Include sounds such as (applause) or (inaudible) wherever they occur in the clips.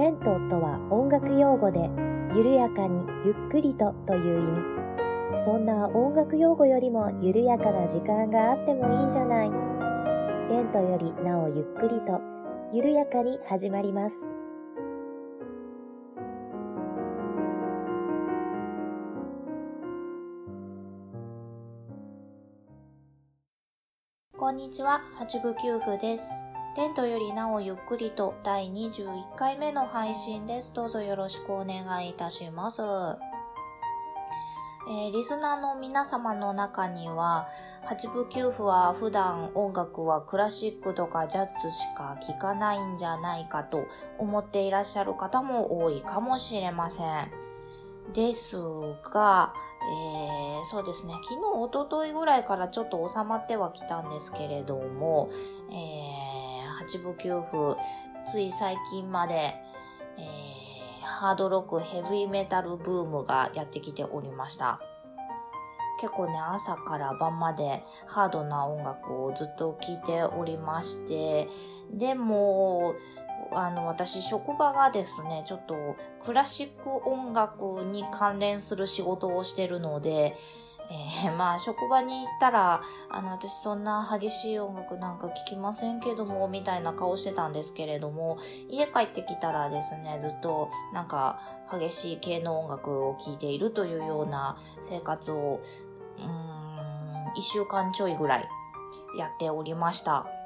レントとは音楽用語で、緩やかにゆっくりとという意味。そんな音楽用語よりも緩やかな時間があってもいいじゃない。レントよりなおゆっくりと、緩やかに始まります。こんにちは、八部九夫です。レントよりなおゆっくりと第21回目の配信です。どうぞよろしくお願いいたします。えー、リスナーの皆様の中には、八部九夫は普段音楽はクラシックとかジャズしか聴かないんじゃないかと思っていらっしゃる方も多いかもしれません。ですが、えー、そうですね、昨日、おとといぐらいからちょっと収まってはきたんですけれども、えー、八部九夫、つい最近まで、えー、ハードロック、ヘビーメタルブームがやってきておりました。結構ね、朝から晩までハードな音楽をずっと聴いておりまして、でも、あの、私、職場がですね、ちょっとクラシック音楽に関連する仕事をしてるので、えー、(laughs) まあ、職場に行ったら、あの、私そんな激しい音楽なんか聴きませんけども、みたいな顔してたんですけれども、家帰ってきたらですね、ずっとなんか激しい系の音楽を聴いているというような生活を、うーん、一週間ちょいぐらいやっておりました。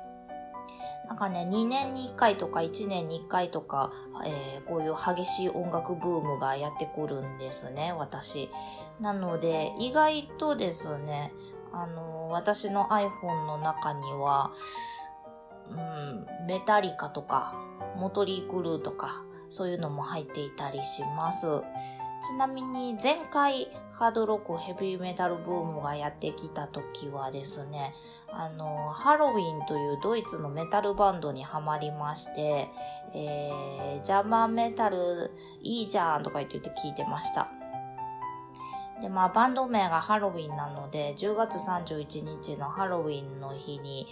なんかね、2年に1回とか1年に1回とか、えー、こういう激しい音楽ブームがやってくるんですね、私。なので、意外とですね、あのー、私の iPhone の中には、うん、メタリカとか、モトリークルーとか、そういうのも入っていたりします。ちなみに前回ハードロックヘビーメタルブームがやってきた時はですね、あの、ハロウィンというドイツのメタルバンドにはまりまして、えー、ジャマンメタルいいじゃんとか言って聞いてました。で、まあ、バンド名がハロウィンなので、10月31日のハロウィンの日に、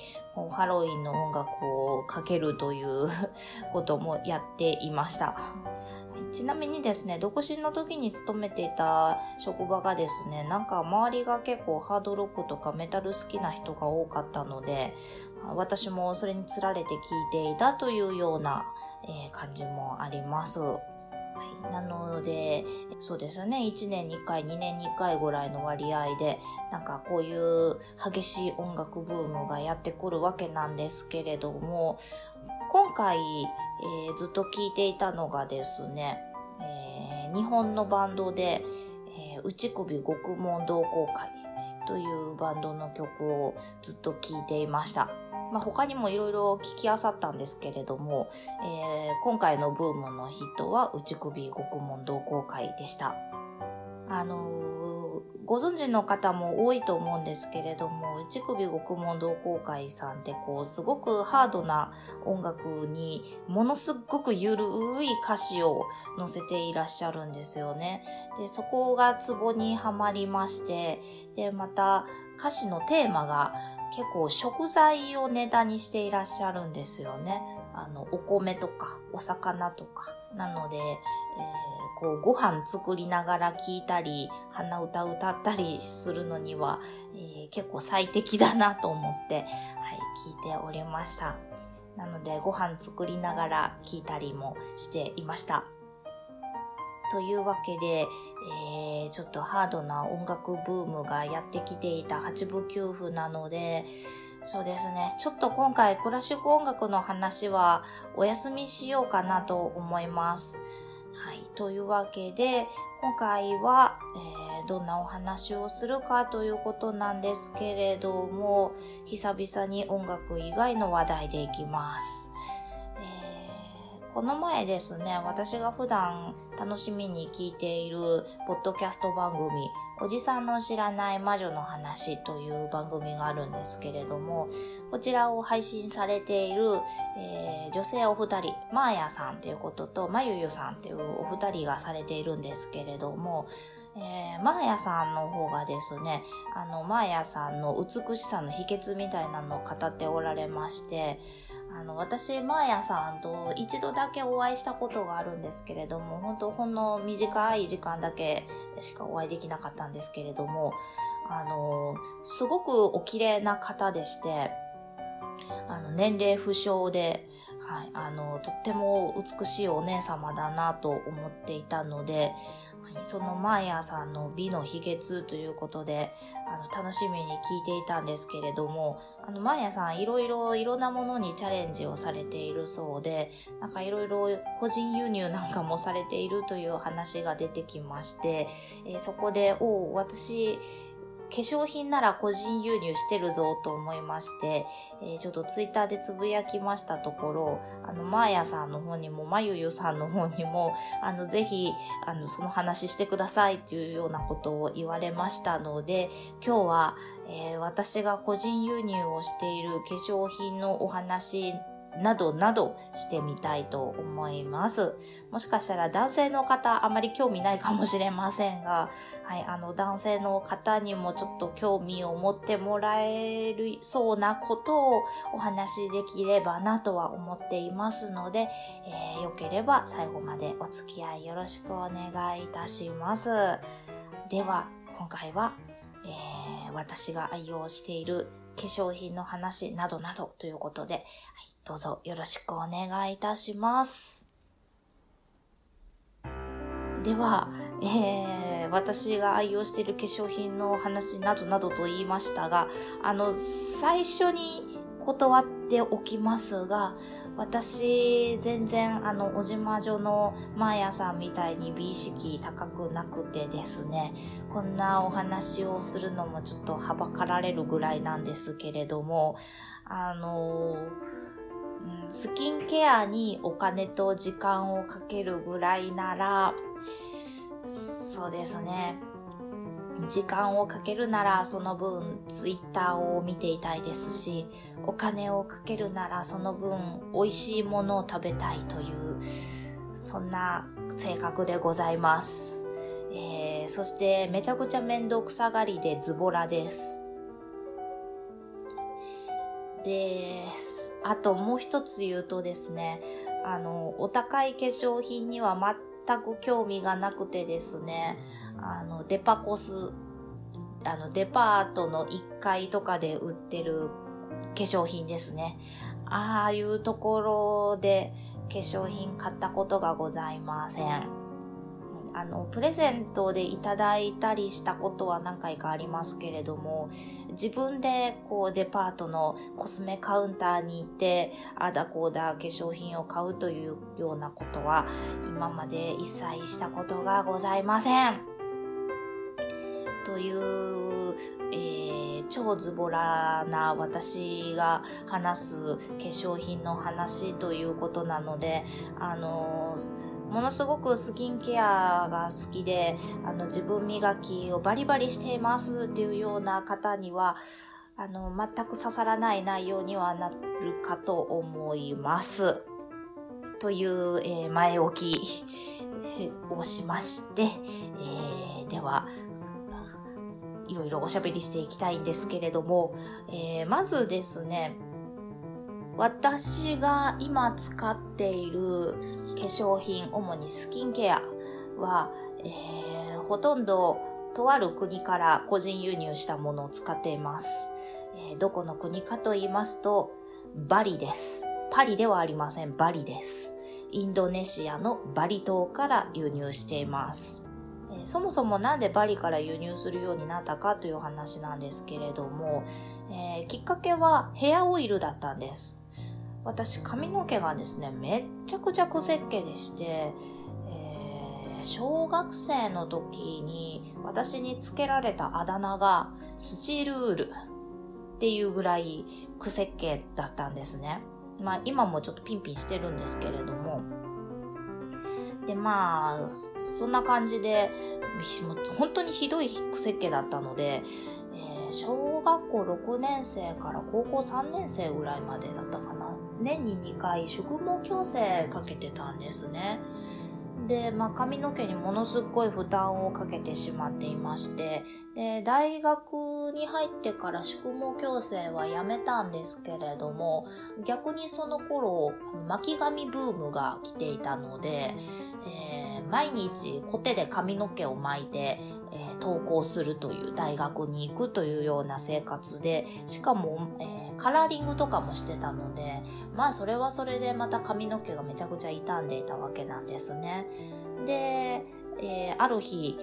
ハロウィンの音楽をかけるという (laughs) こともやっていました。(laughs) ちなみにですね、独身の時に勤めていた職場がですね、なんか周りが結構ハードロックとかメタル好きな人が多かったので、私もそれにつられて聞いていたというような、えー、感じもあります。はい、なので、そうですね、1年に1回、2年に1回ぐらいの割合で、なんかこういう激しい音楽ブームがやってくるわけなんですけれども、今回、えー、ずっと聴いていたのがですね、えー、日本のバンドで、えー、内首獄門同好会というバンドの曲をずっと聴いていました。まあ、他にもいろいろ聞きあさったんですけれども、えー、今回のブームのヒットは内首獄門同好会でした。あのー、ご存知の方も多いと思うんですけれども、内首獄門同好会さんってこう、すごくハードな音楽にものすごくゆるい歌詞を載せていらっしゃるんですよね。で、そこがツボにはまりまして、で、また歌詞のテーマが結構食材をネタにしていらっしゃるんですよね。あの、お米とか、お魚とか。なので、えーこうご飯作りながら聞いたり、鼻歌歌ったりするのには、えー、結構最適だなと思って、はい、聞いておりました。なのでご飯作りながら聞いたりもしていました。というわけで、えー、ちょっとハードな音楽ブームがやってきていた八部九夫なので、そうですね。ちょっと今回クラシック音楽の話はお休みしようかなと思います。はい。というわけで、今回は、えー、どんなお話をするかということなんですけれども、久々に音楽以外の話題でいきます。この前ですね、私が普段楽しみに聞いているポッドキャスト番組、おじさんの知らない魔女の話という番組があるんですけれども、こちらを配信されている、えー、女性お二人、マーヤさんということと、まゆゆさんというお二人がされているんですけれども、えー、マーヤさんの方がですね、あの、マーヤさんの美しさの秘訣みたいなのを語っておられまして、あの、私、マーヤさんと一度だけお会いしたことがあるんですけれども、本当ほんの短い時間だけしかお会いできなかったんですけれども、あの、すごくお綺麗な方でして、あの、年齢不詳で、はい、あの、とっても美しいお姉様だなと思っていたので、そのマーヤさんの美の秘訣ということで、あの、楽しみに聞いていたんですけれども、あの、マーヤさんいろいろいろんなものにチャレンジをされているそうで、なんかいろいろ個人輸入なんかもされているという話が出てきまして、えー、そこで、お私、化粧品なら個人輸入してるぞと思いまして、えー、ちょっとツイッターでつぶやきましたところ、あの、マーヤさんの方にも、まゆゆさんの方にも、あの、ぜひ、あの、その話してくださいというようなことを言われましたので、今日は、えー、私が個人輸入をしている化粧品のお話などなどしてみたいと思います。もしかしたら男性の方あまり興味ないかもしれませんが、はい、あの男性の方にもちょっと興味を持ってもらえるそうなことをお話しできればなとは思っていますので、えー、よければ最後までお付き合いよろしくお願いいたします。では、今回は、えー、私が愛用している化粧品の話などなどということで、はい、どうぞよろしくお願いいたします。では、えー、私が愛用している化粧品の話などなどと言いましたが、あの、最初に断っておきますが、私、全然、あの、おじま女のマーヤさんみたいに美意識高くなくてですね、こんなお話をするのもちょっとはばかられるぐらいなんですけれども、あの、スキンケアにお金と時間をかけるぐらいなら、そうですね。時間をかけるならその分ツイッターを見ていたいですし、お金をかけるならその分美味しいものを食べたいという、そんな性格でございます。えー、そしてめちゃくちゃ面倒くさがりでズボラです。で、あともう一つ言うとですね、あの、お高い化粧品には全く興味がなくてですね、あの、デパコス、あの、デパートの1階とかで売ってる化粧品ですね。ああいうところで化粧品買ったことがございません。あの、プレゼントでいただいたりしたことは何回かありますけれども、自分でこうデパートのコスメカウンターに行って、あだこうだ化粧品を買うというようなことは今まで一切したことがございません。という、えー、超ズボラな私が話す化粧品の話ということなので、あのーものすごくスキンケアが好きで、あの、自分磨きをバリバリしていますっていうような方には、あの、全く刺さらない内容にはなるかと思います。という、えー、前置きをしまして、えー、では、いろいろおしゃべりしていきたいんですけれども、えー、まずですね、私が今使っている化粧品、主にスキンケアは、えー、ほとんどとある国から個人輸入したものを使っています。えー、どこの国かと言いますと、バリです。パリではありません。バリです。インドネシアのバリ島から輸入しています。えー、そもそもなんでバリから輸入するようになったかという話なんですけれども、えー、きっかけはヘアオイルだったんです。私髪の毛がですね、めっちゃくちゃ癖っ気でして、えー、小学生の時に私につけられたあだ名がスチルールっていうぐらい癖っ気だったんですね。まあ今もちょっとピンピンしてるんですけれども。でまあ、そんな感じで、本当にひどい癖っ気だったので、小学校6年生から高校3年生ぐらいまでだったかな。年に2回宿毛矯正かけてたんですね。で、まあ、髪の毛にものすごい負担をかけてしまっていまして、で、大学に入ってから宿毛矯正はやめたんですけれども、逆にその頃、巻き髪ブームが来ていたので、えー、毎日コテで髪の毛を巻いて、えー、登校するという大学に行くというような生活で、しかも、えーカラーリングとかもしてたので、まあそれはそれでまた髪の毛がめちゃくちゃ傷んでいたわけなんですね。で、え、ある日、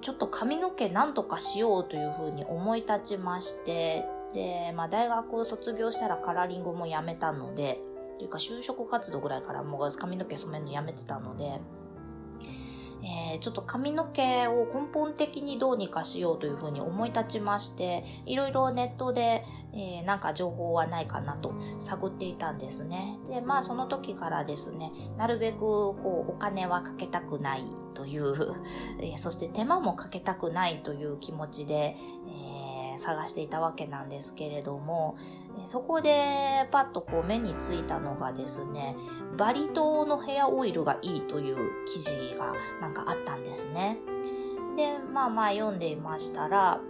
ちょっと髪の毛なんとかしようというふうに思い立ちまして、で、まあ大学卒業したらカラーリングもやめたので、というか就職活動ぐらいからもう髪の毛染めるのやめてたので、えー、ちょっと髪の毛を根本的にどうにかしようというふうに思い立ちまして、いろいろネットで、えー、なんか情報はないかなと探っていたんですね。で、まあその時からですね、なるべくこうお金はかけたくないという、(laughs) えー、そして手間もかけたくないという気持ちで、えー探していたわけなんですけれども、そこでパッとこう目についたのがですね、バリ島のヘアオイルがいいという記事がなんかあったんですね。で、まあまあ読んでいましたら、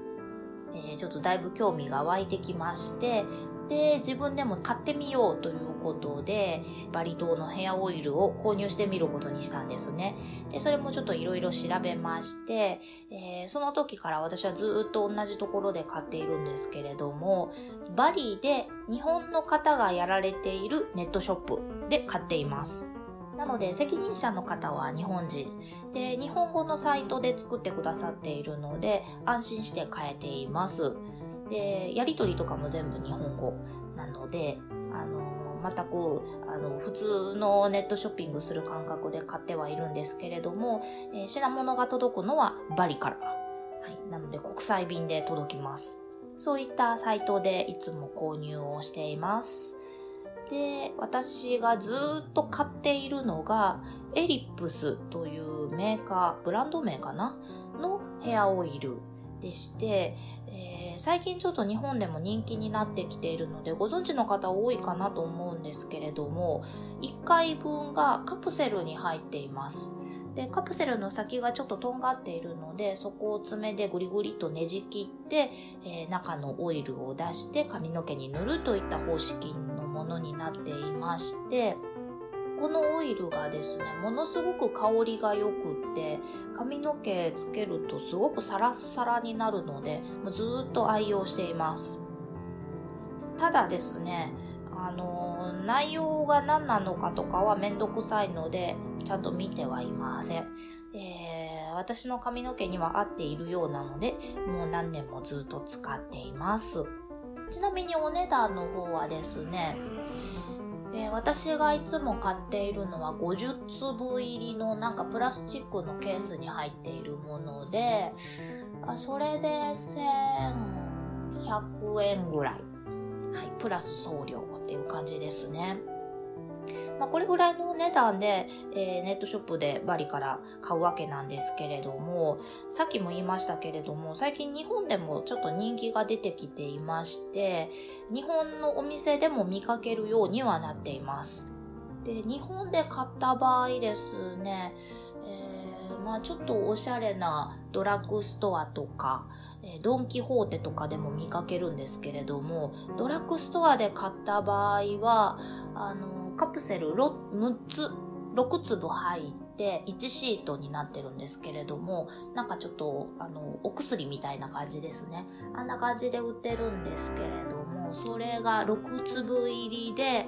えー、ちょっとだいぶ興味が湧いてきまして、で、自分でも買ってみようということで、バリ島のヘアオイルを購入してみることにしたんですね。で、それもちょっといろいろ調べまして、えー、その時から私はずっと同じところで買っているんですけれども、バリで日本の方がやられているネットショップで買っています。なので責任者の方は日本人で日本語のサイトで作ってくださっているので安心して買えています。で、やりとりとかも全部日本語なので、あの、全く、あの、普通のネットショッピングする感覚で買ってはいるんですけれども、えー、品物が届くのはバリから。はい。なので、国際便で届きます。そういったサイトでいつも購入をしています。で、私がずっと買っているのが、エリップスというメーカー、ブランド名かな？のヘアオイルでして、えー、最近ちょっと日本でも人気になってきているのでご存知の方多いかなと思うんですけれども1回分がカプセルに入っています。でカプセルの先がちょっととんがっているのでそこを爪でグリグリとねじ切って、えー、中のオイルを出して髪の毛に塗るといった方式のものになっていましてこのオイルがですね、ものすごく香りが良くって、髪の毛つけるとすごくサラッサラになるので、ずっと愛用しています。ただですね、あの、内容が何なのかとかはめんどくさいので、ちゃんと見てはいません。えー、私の髪の毛には合っているようなので、もう何年もずっと使っています。ちなみにお値段の方はですね、えー、私がいつも買っているのは50粒入りのなんかプラスチックのケースに入っているもので、あそれで1100円ぐらい。はい、プラス送料っていう感じですね。まあ、これぐらいの値段で、えー、ネットショップでバリから買うわけなんですけれども、さっきも言いましたけれども、最近日本でもちょっと人気が出てきていまして、日本のお店でも見かけるようにはなっています。で、日本で買った場合ですね、まあちょっとおしゃれなドラッグストアとか、えドン・キホーテとかでも見かけるんですけれども、ドラッグストアで買った場合は、あの、カプセル 6, つ、6粒入って1シートになってるんですけれども、なんかちょっと、あの、お薬みたいな感じですね。あんな感じで売ってるんですけれども、それが6粒入りで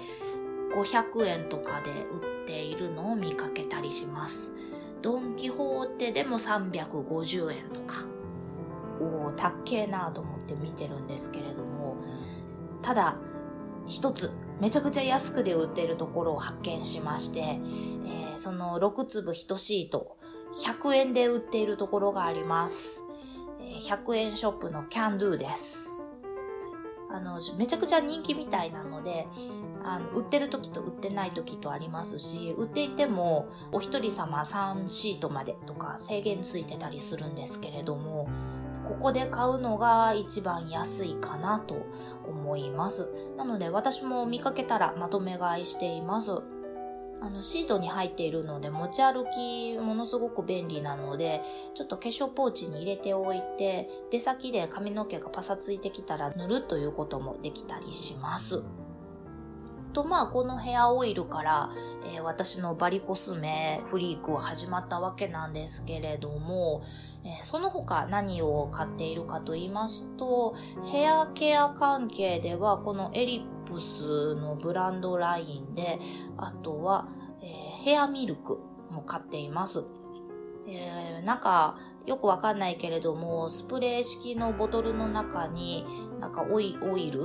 500円とかで売っているのを見かけたりします。ドン・キホーテでも350円とか。おお、たっけえなと思って見てるんですけれども、ただ、一つめちゃくちゃ安くで売ってるところを発見しまして、えー、その6粒1シート、100円で売っているところがあります。100円ショップのキャンドゥです。あの、めちゃくちゃ人気みたいなので、あの売ってる時と売ってない時とありますし、売っていてもお一人様3シートまでとか制限ついてたりするんですけれども、ここで買うのが一番安いかなと思います。なので私も見かけたらまとめ買いしています。あの、シートに入っているので持ち歩きものすごく便利なので、ちょっと化粧ポーチに入れておいて、出先で髪の毛がパサついてきたら塗るということもできたりします。とまあこのヘアオイルから、えー、私のバリコスメフリークは始まったわけなんですけれども、えー、その他何を買っているかと言いますとヘアケア関係ではこのエリップスのブランドラインであとは、えー、ヘアミルクも買っています。えー、なんかよくわかんないけれどもスプレー式のボトルの中になんかオイオイル？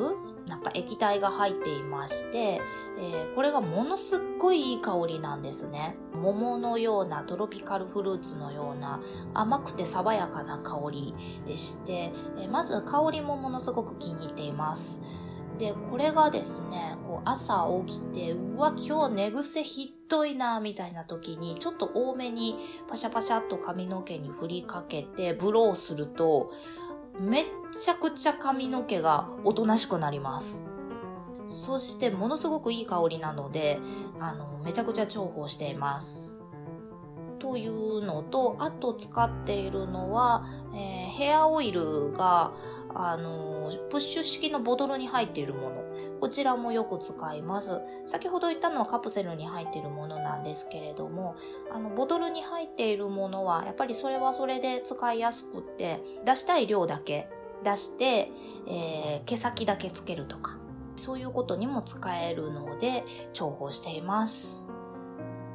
なんか液体が入っていまして、えー、これがものすっごいいい香りなんですね。桃のようなトロピカルフルーツのような甘くて爽やかな香りでして、えー、まず香りもものすごく気に入っています。で、これがですね、こう朝起きて、うわ、今日寝癖ひどいな、みたいな時に、ちょっと多めにパシャパシャっと髪の毛に振りかけて、ブローすると、めっちゃくちゃ髪の毛がおとなしくなります。そしてものすごくいい香りなので、あの、めちゃくちゃ重宝しています。というのと、あと使っているのは、えー、ヘアオイルが、あの、プッシュ式のボトルに入っているもの。こちらもよく使います。先ほど言ったのはカプセルに入っているものなんですけれども、あの、ボトルに入っているものは、やっぱりそれはそれで使いやすくって、出したい量だけ出して、えー、毛先だけつけるとか、そういうことにも使えるので、重宝しています。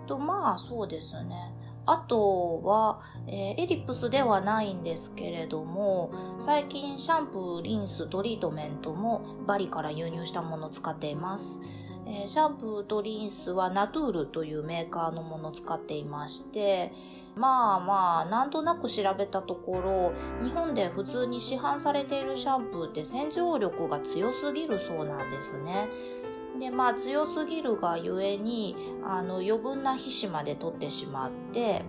と、まあ、そうですね。あとは、えー、エリプスではないんですけれども、最近シャンプー、リンス、トリートメントもバリから輸入したものを使っています。えー、シャンプーとリンスはナトゥールというメーカーのものを使っていまして、まあまあ、なんとなく調べたところ、日本で普通に市販されているシャンプーって洗浄力が強すぎるそうなんですね。でまあ強すぎるがゆえにあの余分な皮脂まで取ってしまって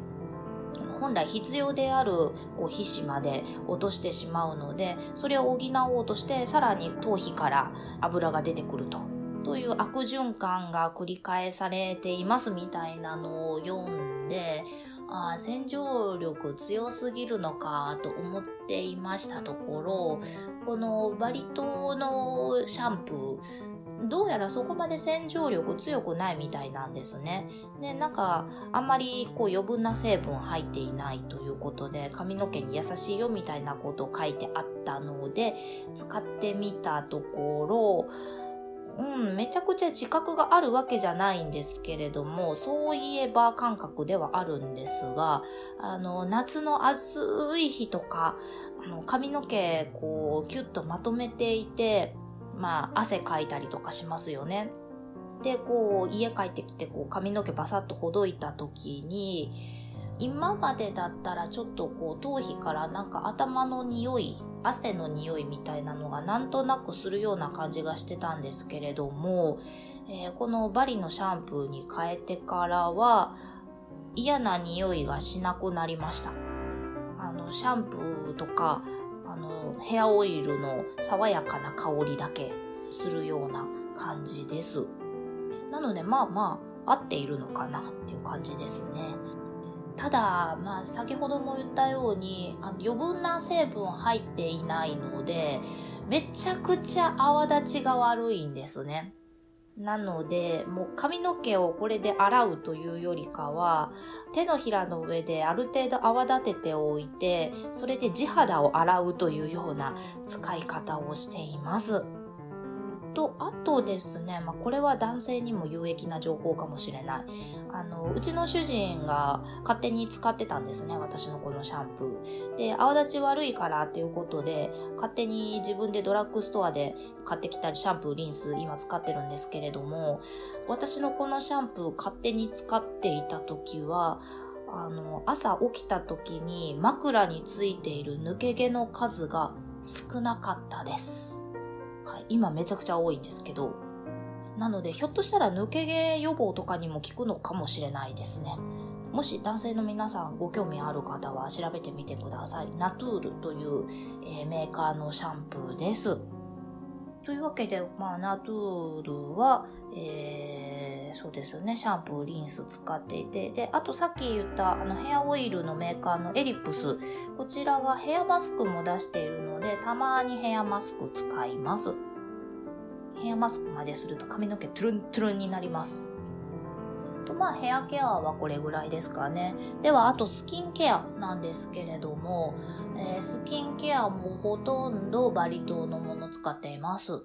本来必要であるこう皮脂まで落としてしまうのでそれを補おうとしてさらに頭皮から油が出てくると。という悪循環が繰り返されていますみたいなのを読んであ洗浄力強すぎるのかと思っていましたところこのバリ島のシャンプーどうやらそこまで洗浄力強くないみたいなんですね。で、なんか、あんまりこう余分な成分入っていないということで、髪の毛に優しいよみたいなことを書いてあったので、使ってみたところ、うん、めちゃくちゃ自覚があるわけじゃないんですけれども、そういえば感覚ではあるんですが、あの、夏の暑い日とか、あの髪の毛、こう、キュッとまとめていて、まあ、汗かいたりとかしますよね。で、こう、家帰ってきて、こう、髪の毛バサッとほどいた時に、今までだったらちょっとこう頭皮からなんか頭の匂い汗の匂いみたいなのがなんとなくするような感じがしてたんですけれども、えー、このバリのシャンプーに変えてからは嫌な匂いがしなくなりましたあのシャンプーとかヘアオイルの爽やかな香りだけするような感じです。なのでまあまあ合っているのかなっていう感じですね。ただ、まあ先ほども言ったようにあの余分な成分入っていないのでめちゃくちゃ泡立ちが悪いんですね。なので、もう髪の毛をこれで洗うというよりかは、手のひらの上である程度泡立てておいて、それで地肌を洗うというような使い方をしています。と、あとですね、まあ、これは男性にも有益な情報かもしれない。あの、うちの主人が勝手に使ってたんですね、私のこのシャンプー。で、泡立ち悪いからっていうことで、勝手に自分でドラッグストアで買ってきたシャンプー、リンス、今使ってるんですけれども、私のこのシャンプー勝手に使っていた時は、あの、朝起きた時に枕についている抜け毛の数が少なかったです。今めちゃくちゃ多いんですけど、なのでひょっとしたら抜け毛予防とかにも効くのかもしれないですね。もし男性の皆さんご興味ある方は調べてみてください。ナトゥールという、えー、メーカーのシャンプーです。というわけで、まあ、ナトゥールは、えー、そうですね、シャンプー、リンス使っていて、で、あとさっき言ったあのヘアオイルのメーカーのエリプス、こちらがヘアマスクも出しているので、たまにヘアマスク使います。ヘアマスクまですると髪の毛トゥルントゥルンになります。とまあヘアケアはこれぐらいですかね。ではあとスキンケアなんですけれども、えー、スキンケアもほとんどバリ島のもの使っています。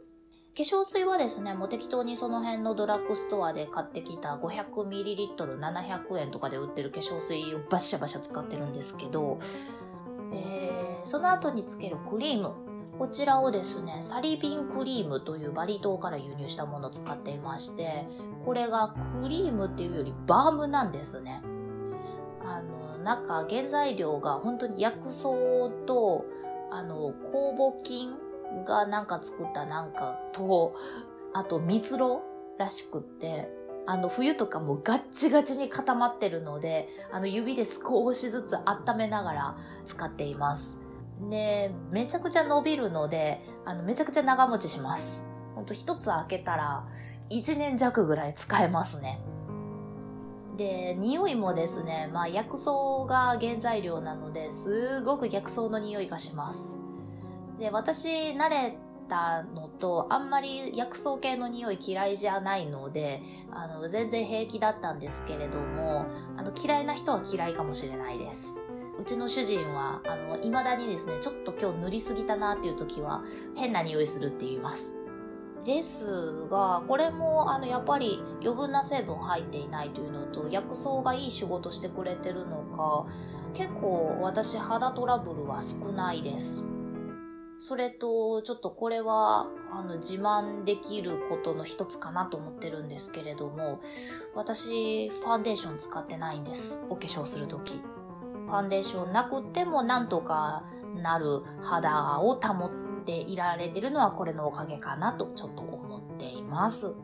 化粧水はですね、もう適当にその辺のドラッグストアで買ってきた 500ml700 円とかで売ってる化粧水をバシャバシャ使ってるんですけど、えー、その後につけるクリーム。こちらをですね、サリビンクリームというバリ島から輸入したものを使っていまして、これがクリームっていうよりバームなんですね。あの、中、原材料が本当に薬草と、あの、酵母菌がなんか作ったなんかと、あと蜜ろらしくって、あの、冬とかもガッチガチに固まってるので、あの、指で少しずつ温めながら使っています。で、めちゃくちゃ伸びるので、あの、めちゃくちゃ長持ちします。ほんと一つ開けたら、1年弱ぐらい使えますね。で、匂いもですね、まあ薬草が原材料なので、すごく薬草の匂いがします。で、私慣れたのと、あんまり薬草系の匂い嫌いじゃないので、あの、全然平気だったんですけれども、あの、嫌いな人は嫌いかもしれないです。うちの主人は、あの、未だにですね、ちょっと今日塗りすぎたなっていう時は、変な匂いするって言います。ですが、これも、あの、やっぱり余分な成分入っていないというのと、薬草がいい仕事してくれてるのか、結構私肌トラブルは少ないです。それと、ちょっとこれは、あの、自慢できることの一つかなと思ってるんですけれども、私、ファンデーション使ってないんです。お化粧するとき。ファンデーションなくてもなんとかなる肌を保っていられてるのはこれのおかげかなとちょっと思っています。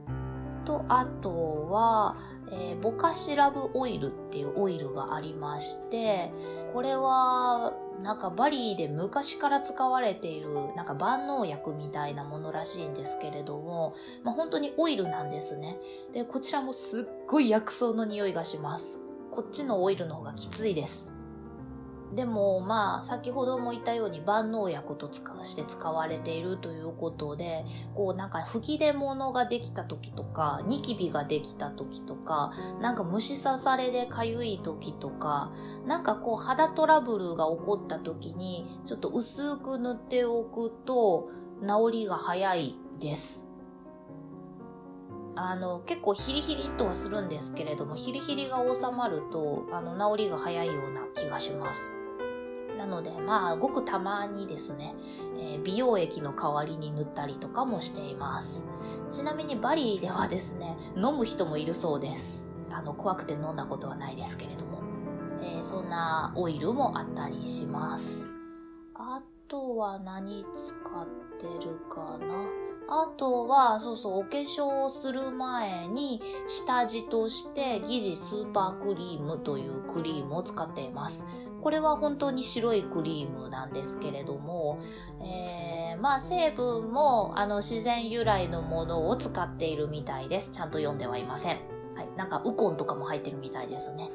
と、あとは、えー、ボカシラブオイルっていうオイルがありまして、これは、なんかバリーで昔から使われている、なんか万能薬みたいなものらしいんですけれども、まあ、本当にオイルなんですね。で、こちらもすっごい薬草の匂いがします。こっちのオイルの方がきついです。でもまあ先ほども言ったように万能薬として使われているということでこうなんか吹き出物ができた時とかニキビができた時とかなんか虫刺されでかゆい時とかなんかこう肌トラブルが起こった時にちょっと薄く塗っておくと治りが早いです。あの、結構ヒリヒリとはするんですけれども、ヒリヒリが収まると、あの、治りが早いような気がします。なので、まあ、ごくたまにですね、え、美容液の代わりに塗ったりとかもしています。ちなみにバリーではですね、飲む人もいるそうです。あの、怖くて飲んだことはないですけれども。えー、そんなオイルもあったりします。あとは何使ってるかな？あとは、そうそう、お化粧をする前に、下地として、疑似スーパークリームというクリームを使っています。これは本当に白いクリームなんですけれども、えー、まあ成分もあの自然由来のものを使っているみたいです。ちゃんと読んではいません。はい。なんかウコンとかも入ってるみたいですね。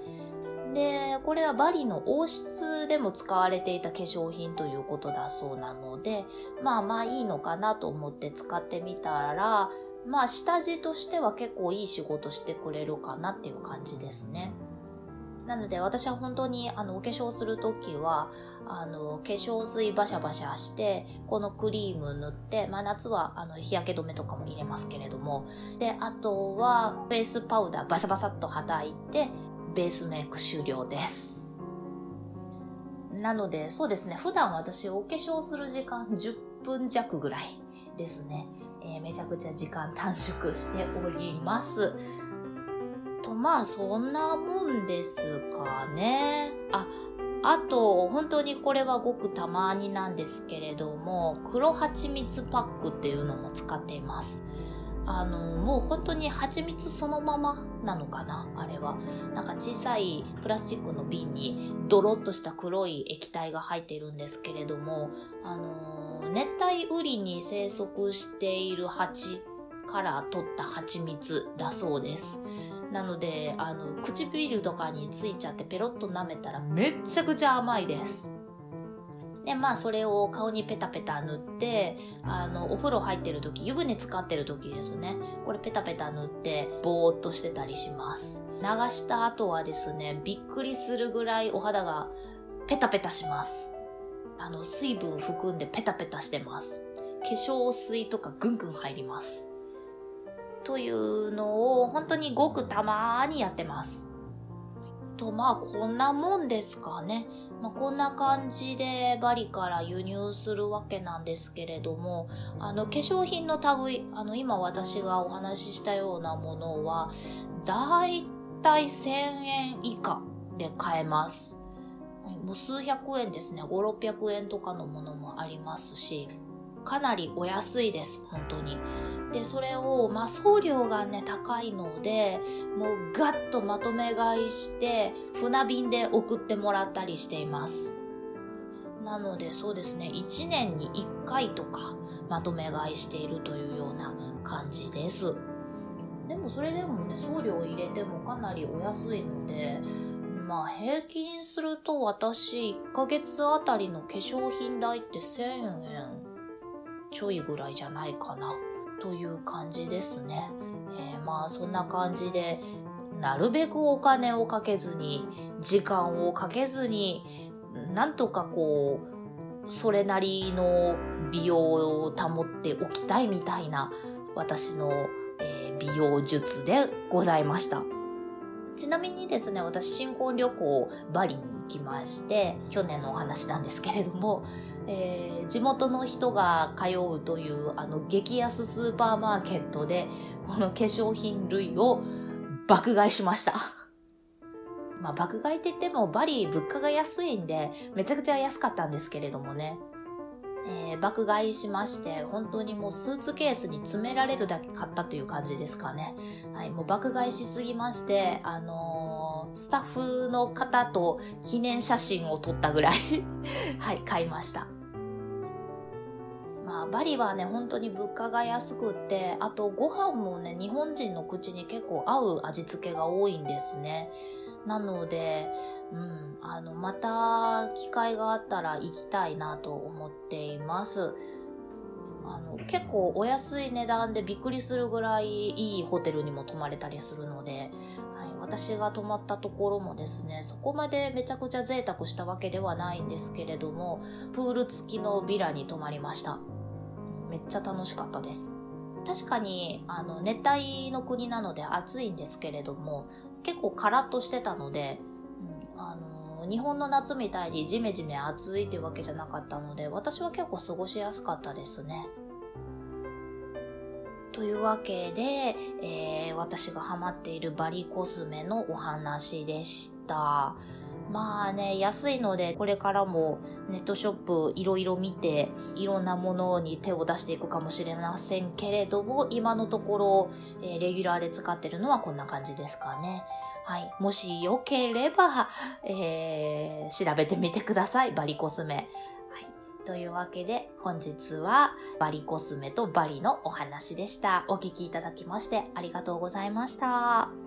で、これはバリの王室でも使われていた化粧品ということだそうなので、まあまあいいのかなと思って使ってみたら、まあ下地としては結構いい仕事してくれるかなっていう感じですね。なので私は本当にあのお化粧するときはあの化粧水バシャバシャしてこのクリーム塗って、まあ、夏はあの日焼け止めとかも入れますけれども。であとはベースパウダーバサバサっとはたいてベースメイク終了です。なのでそうですね。普段私お化粧する時間10分弱ぐらいですね、えー、めちゃくちゃ時間短縮しております。と、まあ、そんなもんですかね。あ、あと、本当にこれはごくたまになんですけれども、黒蜂蜜パックっていうのも使っています。あの、もう本当に蜂蜜そのままなのかなあれは。なんか小さいプラスチックの瓶にドロッとした黒い液体が入っているんですけれども、あの、熱帯雨林に生息している蜂から取った蜂蜜だそうです。なので、あの、唇とかについちゃってペロッと舐めたらめっちゃくちゃ甘いです。で、まあ、それを顔にペタペタ塗って、あの、お風呂入ってる時、湯船使ってる時ですね。これペタペタ塗って、ぼーっとしてたりします。流した後はですね、びっくりするぐらいお肌がペタペタします。あの、水分含んでペタペタしてます。化粧水とかぐんぐん入ります。というのを本当にごくたまーにやってます。と、まあこんなもんですかね。まあ、こんな感じでバリから輸入するわけなんですけれども、あの化粧品の類、あの今私がお話ししたようなものは、だいたい1000円以下で買えます。はいもう数百円ですね。5、600円とかのものもありますし、かなりお安いです、本当に。で、それを、まあ、送料がね、高いので、もうガッとまとめ買いして、船便で送ってもらったりしています。なので、そうですね、1年に1回とか、まとめ買いしているというような感じです。でも、それでもね、送料入れてもかなりお安いので、まあ、平均すると私、1ヶ月あたりの化粧品代って1000円ちょいぐらいじゃないかな。という感じですね。えーまあそんな感じで、なるべくお金をかけずに、時間をかけずに、なんとかこう、それなりの美容を保っておきたいみたいな私の、えー美容術でございました。ちなみにですね、私新婚旅行バリに行きまして、去年のお話なんですけれども、えー地元の人が通うというあの激安スーパーマーケットでこの化粧品類を爆買いしました。(laughs) まあ爆買いって言ってもバリ物価が安いんでめちゃくちゃ安かったんですけれどもね。えー爆買いしまして本当にもうスーツケースに詰められるだけ買ったという感じですかね。はい、もう爆買いしすぎまして、あのースタッフの方と記念写真を撮ったぐらい (laughs) はい、買いました。まあ、バリはね、本当に物価が安くって、あとご飯もね、日本人の口に結構合う味付けが多いんですね。なので、うん、あの、また機会があったら行きたいなと思っています。あの、結構お安い値段でびっくりするぐらいいいホテルにも泊まれたりするので、はい、私が泊まったところもですね、そこまでめちゃくちゃ贅沢したわけではないんですけれども、プール付きのビラに泊まりました。めっちゃ楽しかったです。確かに、あの、熱帯の国なので暑いんですけれども、結構カラッとしてたので、うん、あの、日本の夏みたいにジメジメ暑いってわけじゃなかったので、私は結構過ごしやすかったですね。というわけで、えー私がハマっているバリコスメのお話でした。まあね、安いので、これからもネットショップいろいろ見て、いろんなものに手を出していくかもしれませんけれども、今のところ、えーレギュラーで使ってるのはこんな感じですかね。はい。もしよければ、えー調べてみてください。バリコスメ。はい。というわけで、本日はバリコスメとバリのお話でした。お聞きいただきましてありがとうございました。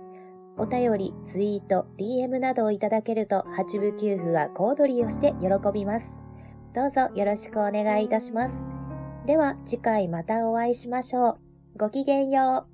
お便り、ツイート、DM などをいただけると、八部九夫は小躍りをして喜びます。どうぞよろしくお願いいたします。では、次回またお会いしましょう。ごきげんよう。